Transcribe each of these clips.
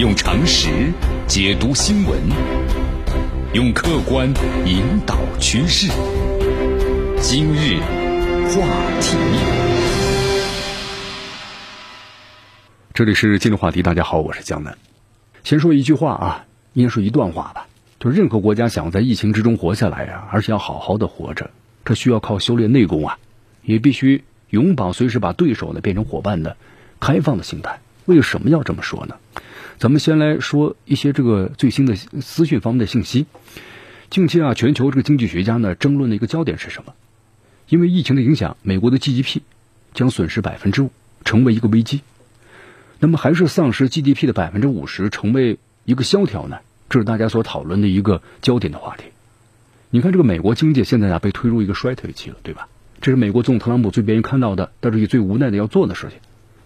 用常识解读新闻，用客观引导趋势。今日话题，这里是今日话题。大家好，我是江南。先说一句话啊，应该说一段话吧。就是任何国家想要在疫情之中活下来啊，而且要好好的活着，这需要靠修炼内功啊，也必须永葆随时把对手呢变成伙伴的开放的心态。为什么要这么说呢？咱们先来说一些这个最新的资讯方面的信息。近期啊，全球这个经济学家呢争论的一个焦点是什么？因为疫情的影响，美国的 GDP 将损失百分之五，成为一个危机。那么还是丧失 GDP 的百分之五十，成为一个萧条呢？这是大家所讨论的一个焦点的话题。你看，这个美国经济现在啊被推入一个衰退期了，对吧？这是美国总统特朗普最不愿意看到的，但是也最无奈的要做的事情。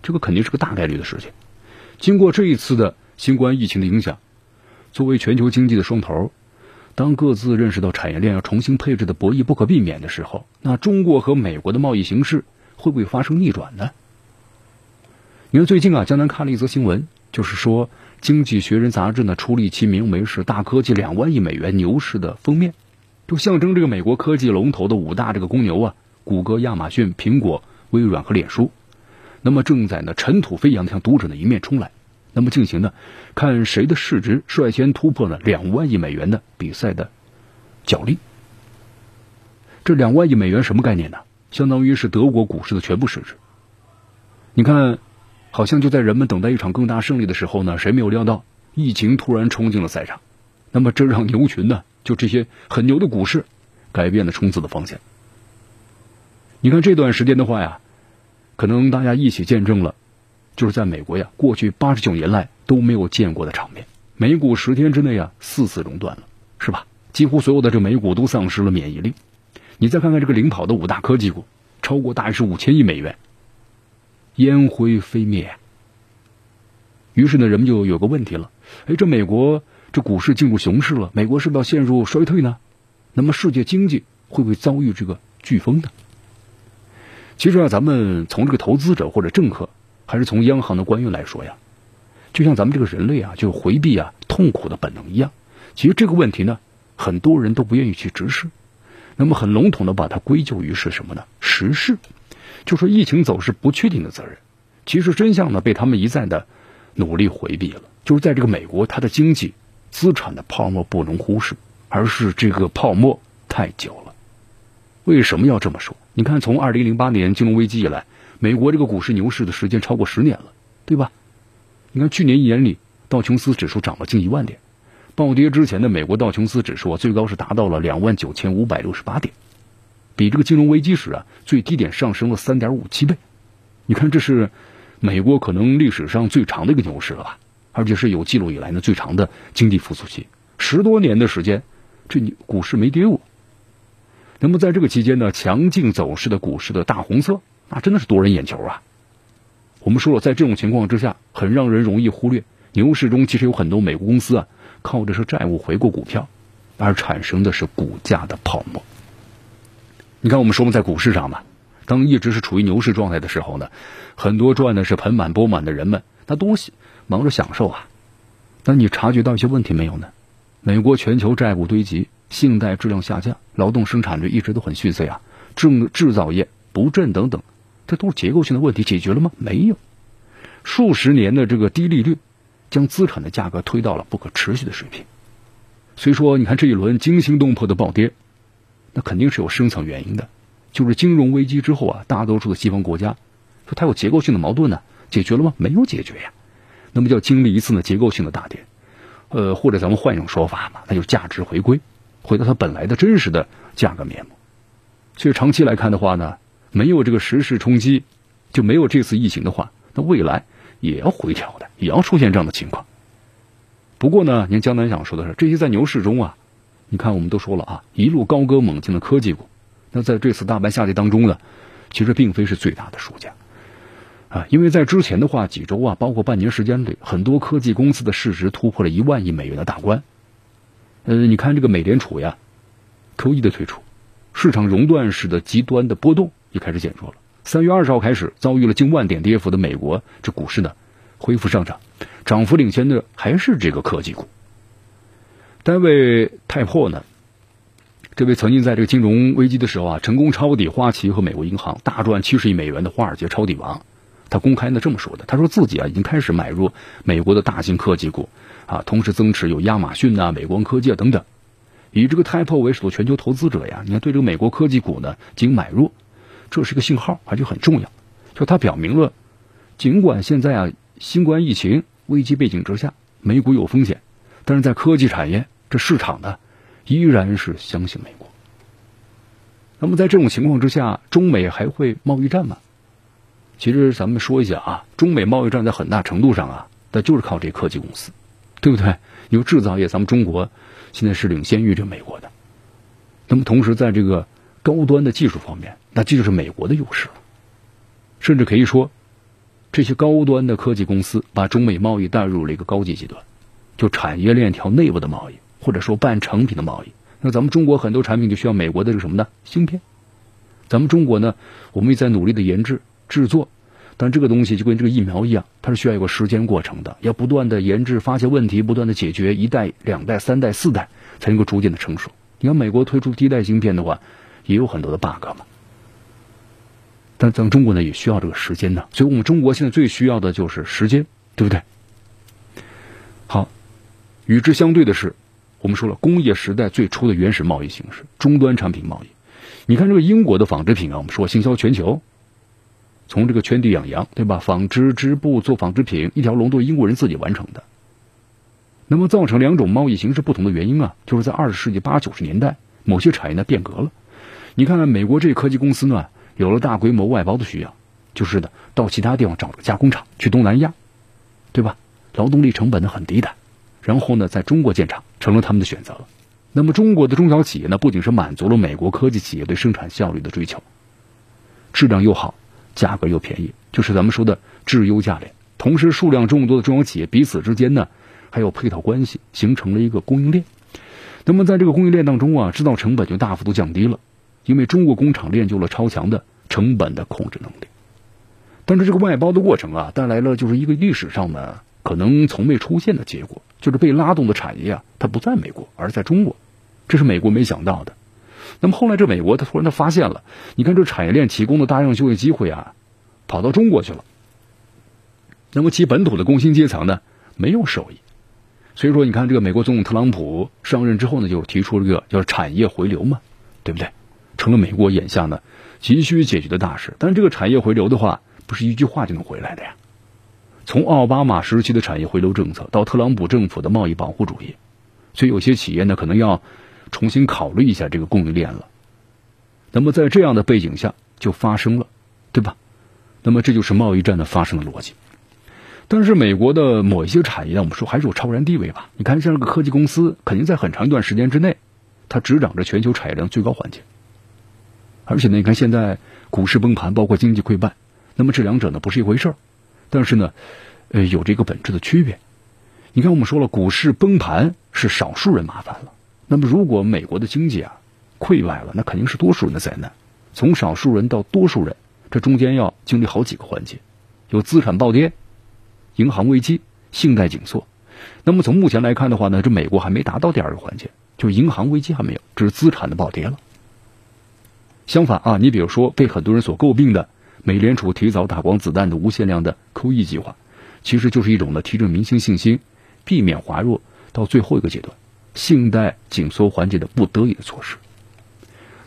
这个肯定是个大概率的事情。经过这一次的新冠疫情的影响，作为全球经济的双头，当各自认识到产业链要重新配置的博弈不可避免的时候，那中国和美国的贸易形势会不会发生逆转呢？你看最近啊，江南看了一则新闻，就是说《经济学人》杂志呢出了一期名为是“大科技两万亿美元牛市”的封面，就象征这个美国科技龙头的五大这个公牛啊，谷歌、亚马逊、苹果、微软和脸书。那么正在呢尘土飞扬的向读者的一面冲来，那么进行呢看谁的市值率先突破了两万亿美元的比赛的角力。这两万亿美元什么概念呢？相当于是德国股市的全部市值。你看，好像就在人们等待一场更大胜利的时候呢，谁没有料到疫情突然冲进了赛场？那么这让牛群呢，就这些很牛的股市改变了冲刺的方向。你看这段时间的话呀。可能大家一起见证了，就是在美国呀，过去八十九年来都没有见过的场面。美股十天之内啊，四次熔断了，是吧？几乎所有的这美股都丧失了免疫力。你再看看这个领跑的五大科技股，超过大约是五千亿美元，烟灰飞灭。于是呢，人们就有个问题了：哎，这美国这股市进入熊市了，美国是不是要陷入衰退呢？那么世界经济会不会遭遇这个飓风呢？其实啊，咱们从这个投资者或者政客，还是从央行的官员来说呀，就像咱们这个人类啊，就回避啊痛苦的本能一样。其实这个问题呢，很多人都不愿意去直视。那么很笼统的把它归咎于是什么呢？时事，就说疫情走势不确定的责任。其实真相呢，被他们一再的努力回避了。就是在这个美国，它的经济资产的泡沫不容忽视，而是这个泡沫太久了。为什么要这么说？你看，从二零零八年金融危机以来，美国这个股市牛市的时间超过十年了，对吧？你看去年一年里，道琼斯指数涨了近一万点，暴跌之前的美国道琼斯指数啊，最高是达到了两万九千五百六十八点，比这个金融危机时啊最低点上升了三点五七倍。你看，这是美国可能历史上最长的一个牛市了吧？而且是有记录以来呢最长的经济复苏期，十多年的时间，这股市没跌过。那么在这个期间呢，强劲走势的股市的大红色，那真的是夺人眼球啊！我们说了，在这种情况之下，很让人容易忽略，牛市中其实有很多美国公司啊，靠着是债务回购股票，而产生的是股价的泡沫。你看，我们说在股市上嘛，当一直是处于牛市状态的时候呢，很多赚的是盆满钵满的人们，那多忙着享受啊。那你察觉到一些问题没有呢？美国全球债务堆积。信贷质量下降，劳动生产率一直都很逊色呀，制制造业不振等等，这都是结构性的问题，解决了吗？没有，数十年的这个低利率，将资产的价格推到了不可持续的水平。所以说，你看这一轮惊心动魄的暴跌，那肯定是有深层原因的，就是金融危机之后啊，大多数的西方国家说它有结构性的矛盾呢，解决了吗？没有解决呀，那么就要经历一次呢结构性的大跌，呃，或者咱们换一种说法嘛，那就价值回归。回到它本来的真实的价格面目，所以长期来看的话呢，没有这个时势冲击，就没有这次疫情的话，那未来也要回调的，也要出现这样的情况。不过呢，您江南想说的是，这些在牛市中啊，你看我们都说了啊，一路高歌猛进的科技股，那在这次大盘下跌当中呢，其实并非是最大的输家啊，因为在之前的话几周啊，包括半年时间里，很多科技公司的市值突破了一万亿美元的大关。呃，你看这个美联储呀，Q E 的退出，市场熔断式的极端的波动就开始减弱了。三月二十号开始遭遇了近万点跌幅的美国这股市呢，恢复上涨，涨幅领先的还是这个科技股。单位泰珀呢？这位曾经在这个金融危机的时候啊，成功抄底花旗和美国银行，大赚七十亿美元的华尔街抄底王，他公开呢这么说的：他说自己啊已经开始买入美国的大型科技股啊，同时增持有亚马逊呐、美光科技啊等等。以这个泰珀为首的全球投资者呀，你看对这个美国科技股呢进行买入，这是个信号，而且很重要。就它表明了，尽管现在啊新冠疫情危机背景之下，美股有风险，但是在科技产业。这市场呢，依然是相信美国。那么在这种情况之下，中美还会贸易战吗？其实咱们说一下啊，中美贸易战在很大程度上啊，那就是靠这科技公司，对不对？因为制造业，咱们中国现在是领先于这美国的。那么同时，在这个高端的技术方面，那这就是美国的优势了。甚至可以说，这些高端的科技公司把中美贸易带入了一个高级阶段，就产业链条内部的贸易。或者说半成品的贸易，那咱们中国很多产品就需要美国的这个什么呢？芯片。咱们中国呢，我们也在努力的研制制作，但这个东西就跟这个疫苗一样，它是需要一个时间过程的，要不断的研制、发现问题，不断的解决，一代、两代、三代、四代才能够逐渐的成熟。你看美国推出第一代芯片的话，也有很多的 bug 嘛。但咱中国呢，也需要这个时间呢，所以我们中国现在最需要的就是时间，对不对？好，与之相对的是。我们说了，工业时代最初的原始贸易形式，终端产品贸易。你看这个英国的纺织品啊，我们说行销全球，从这个圈地养羊，对吧？纺织织布做纺织品，一条龙都是英国人自己完成的。那么造成两种贸易形式不同的原因啊，就是在二十世纪八九十年代，某些产业呢变革了。你看看美国这科技公司呢，有了大规模外包的需要，就是的，到其他地方找个加工厂，去东南亚，对吧？劳动力成本呢很低的。然后呢，在中国建厂成了他们的选择了。那么，中国的中小企业呢，不仅是满足了美国科技企业对生产效率的追求，质量又好，价格又便宜，就是咱们说的质优价廉。同时，数量众多的中小企业彼此之间呢，还有配套关系，形成了一个供应链。那么，在这个供应链当中啊，制造成本就大幅度降低了，因为中国工厂练就了超强的成本的控制能力。但是，这个外包的过程啊，带来了就是一个历史上呢。可能从未出现的结果，就是被拉动的产业啊，它不在美国，而在中国，这是美国没想到的。那么后来这美国他突然他发现了，你看这产业链提供的大量就业机会啊，跑到中国去了。那么其本土的工薪阶层呢，没有受益。所以说，你看这个美国总统特朗普上任之后呢，就提出这个叫产业回流嘛，对不对？成了美国眼下呢急需解决的大事。但是这个产业回流的话，不是一句话就能回来的呀。从奥巴马时期的产业回流政策到特朗普政府的贸易保护主义，所以有些企业呢可能要重新考虑一下这个供应链了。那么在这样的背景下就发生了，对吧？那么这就是贸易战的发生的逻辑。但是美国的某一些产业，我们说还是有超然地位吧？你看像这个科技公司，肯定在很长一段时间之内，它执掌着全球产业链最高环节。而且呢，你看现在股市崩盘，包括经济溃败，那么这两者呢不是一回事儿。但是呢，呃，有这个本质的区别。你看，我们说了，股市崩盘是少数人麻烦了。那么，如果美国的经济啊溃败了，那肯定是多数人的灾难。从少数人到多数人，这中间要经历好几个环节：有资产暴跌、银行危机、信贷紧缩。那么从目前来看的话呢，这美国还没达到第二个环节，就银行危机还没有，只是资产的暴跌了。相反啊，你比如说被很多人所诟病的。美联储提早打光子弹的无限量的 QE 计划，其实就是一种呢提振民心信心、避免滑落到最后一个阶段、信贷紧缩环节的不得已的措施。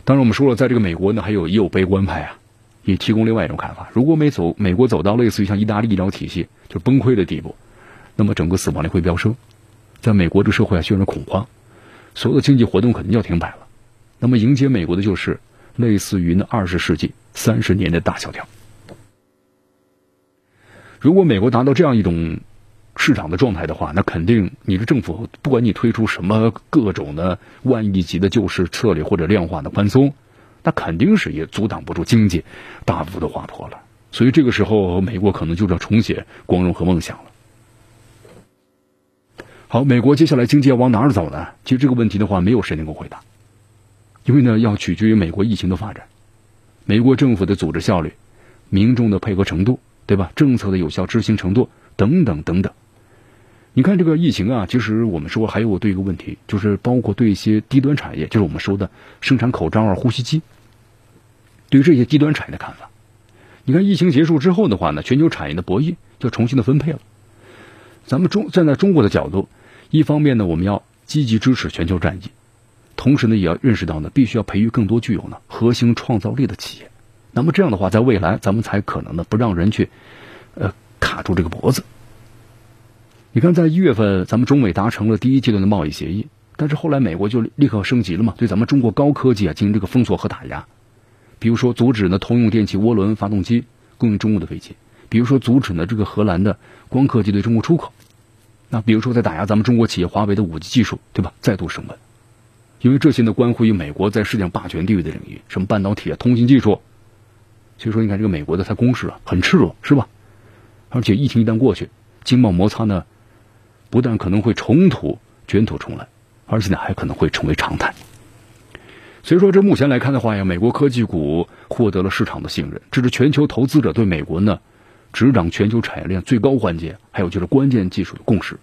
当然，我们说了，在这个美国呢，还有也有悲观派啊，也提供另外一种看法：如果美走美国走到类似于像意大利医疗体系就崩溃的地步，那么整个死亡率会飙升，在美国这社会啊，陷入恐慌，所有的经济活动肯定要停摆了。那么迎接美国的就是类似于那二十世纪。三十年的大萧条。如果美国达到这样一种市场的状态的话，那肯定你的政府不管你推出什么各种的万亿级的救市策略或者量化的宽松，那肯定是也阻挡不住经济大幅的滑坡了。所以这个时候，美国可能就要重写光荣和梦想了。好，美国接下来经济要往哪儿走呢？其实这个问题的话，没有谁能够回答，因为呢，要取决于美国疫情的发展。美国政府的组织效率、民众的配合程度、对吧？政策的有效执行程度等等等等。你看这个疫情啊，其实我们说还有对一个问题，就是包括对一些低端产业，就是我们说的生产口罩啊、呼吸机，对于这些低端产业的看法。你看疫情结束之后的话呢，全球产业的博弈就重新的分配了。咱们中站在中国的角度，一方面呢，我们要积极支持全球战役，同时呢，也要认识到呢，必须要培育更多具有呢核心创造力的企业。那么这样的话，在未来咱们才可能呢不让人去，呃，卡住这个脖子。你看，在一月份，咱们中美达成了第一阶段的贸易协议，但是后来美国就立刻升级了嘛，对咱们中国高科技啊进行这个封锁和打压，比如说阻止呢通用电气涡轮发动机供应中国的飞机，比如说阻止呢这个荷兰的光刻机对中国出口，那比如说在打压咱们中国企业华为的五 G 技术，对吧？再度升温，因为这些呢关乎于美国在世界上霸权地位的领域，什么半导体啊、通信技术，所以说你看这个美国的它攻势啊很赤裸，是吧？而且疫情一旦过去，经贸摩擦呢。不但可能会重土卷土重来，而且呢还可能会成为常态。所以说，这目前来看的话呀，美国科技股获得了市场的信任，这是全球投资者对美国呢执掌全球产业链最高环节，还有就是关键技术的共识。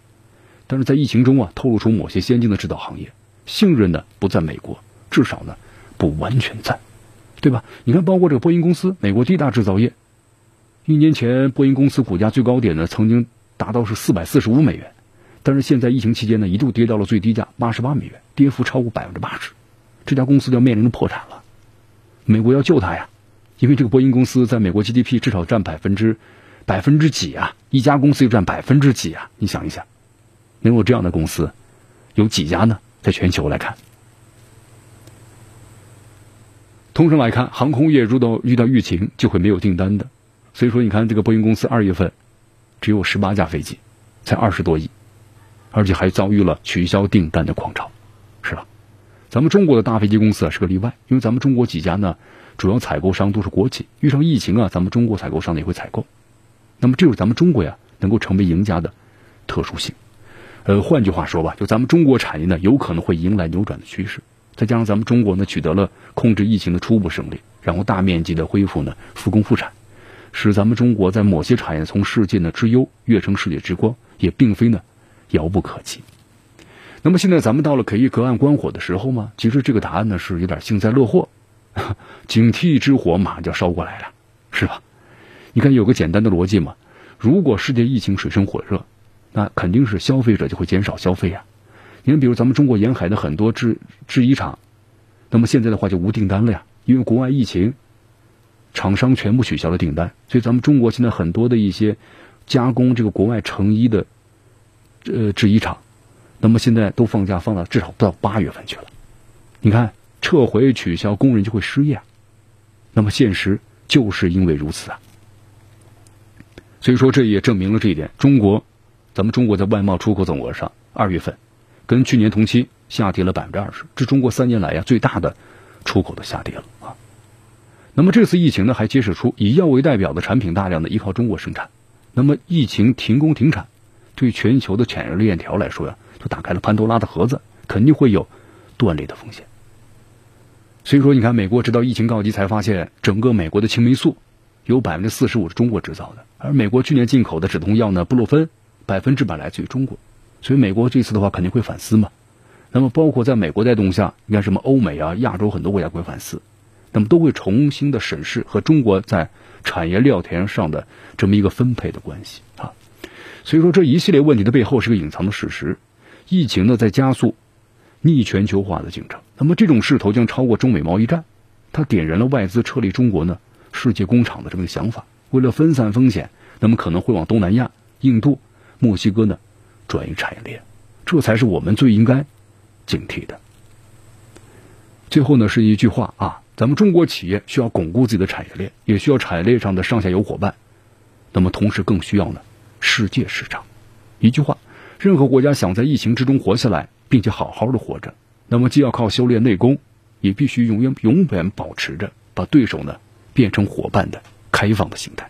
但是在疫情中啊，透露出某些先进的制造行业信任呢不在美国，至少呢不完全在，对吧？你看，包括这个波音公司，美国第一大制造业，一年前波音公司股价最高点呢曾经达到是四百四十五美元。但是现在疫情期间呢，一度跌到了最低价八十八美元，跌幅超过百分之八十，这家公司就要面临着破产了。美国要救它呀，因为这个波音公司在美国 GDP 至少占百分之百分之几啊？一家公司就占百分之几啊？你想一想，能有这样的公司有几家呢？在全球来看，通常来看，航空业如果遇到疫情就会没有订单的，所以说你看这个波音公司二月份只有十八架飞机，才二十多亿。而且还遭遇了取消订单的狂潮，是吧？咱们中国的大飞机公司啊是个例外，因为咱们中国几家呢，主要采购商都是国企，遇上疫情啊，咱们中国采购商呢也会采购。那么这是咱们中国呀能够成为赢家的特殊性。呃，换句话说吧，就咱们中国产业呢有可能会迎来扭转的趋势，再加上咱们中国呢取得了控制疫情的初步胜利，然后大面积的恢复呢复工复产，使咱们中国在某些产业从世界呢之优跃升世界之光，也并非呢。遥不可及。那么现在咱们到了可以隔岸观火的时候吗？其实这个答案呢是有点幸灾乐祸，警惕之火马上就要烧过来了，是吧？你看有个简单的逻辑嘛，如果世界疫情水深火热，那肯定是消费者就会减少消费呀。你看，比如咱们中国沿海的很多制制衣厂，那么现在的话就无订单了呀，因为国外疫情，厂商全部取消了订单，所以咱们中国现在很多的一些加工这个国外成衣的。呃，制衣厂，那么现在都放假放到至少到八月份去了。你看，撤回取消，工人就会失业。那么现实就是因为如此啊。所以说，这也证明了这一点。中国，咱们中国在外贸出口总额上，二月份跟去年同期下跌了百分之二十，这中国三年来呀最大的出口的下跌了啊。那么这次疫情呢，还揭示出以药为代表的产品大量的依靠中国生产。那么疫情停工停产。对全球的产业链条来说呀，就打开了潘多拉的盒子，肯定会有断裂的风险。所以说，你看，美国直到疫情告急才发现，整个美国的青霉素有百分之四十五是中国制造的，而美国去年进口的止痛药呢，布洛芬百分之百来自于中国。所以，美国这次的话肯定会反思嘛。那么，包括在美国带动下，你看什么欧美啊、亚洲很多国家会反思，那么都会重新的审视和中国在产业料田上的这么一个分配的关系啊。所以说，这一系列问题的背后是个隐藏的事实。疫情呢，在加速逆全球化的进程。那么，这种势头将超过中美贸易战。它点燃了外资撤离中国呢世界工厂的这么一个想法。为了分散风险，那么可能会往东南亚、印度、墨西哥呢转移产业链。这才是我们最应该警惕的。最后呢，是一句话啊：咱们中国企业需要巩固自己的产业链，也需要产业链上的上下游伙伴。那么，同时更需要呢。世界市场，一句话，任何国家想在疫情之中活下来，并且好好的活着，那么既要靠修炼内功，也必须永远永远保持着把对手呢变成伙伴的开放的心态。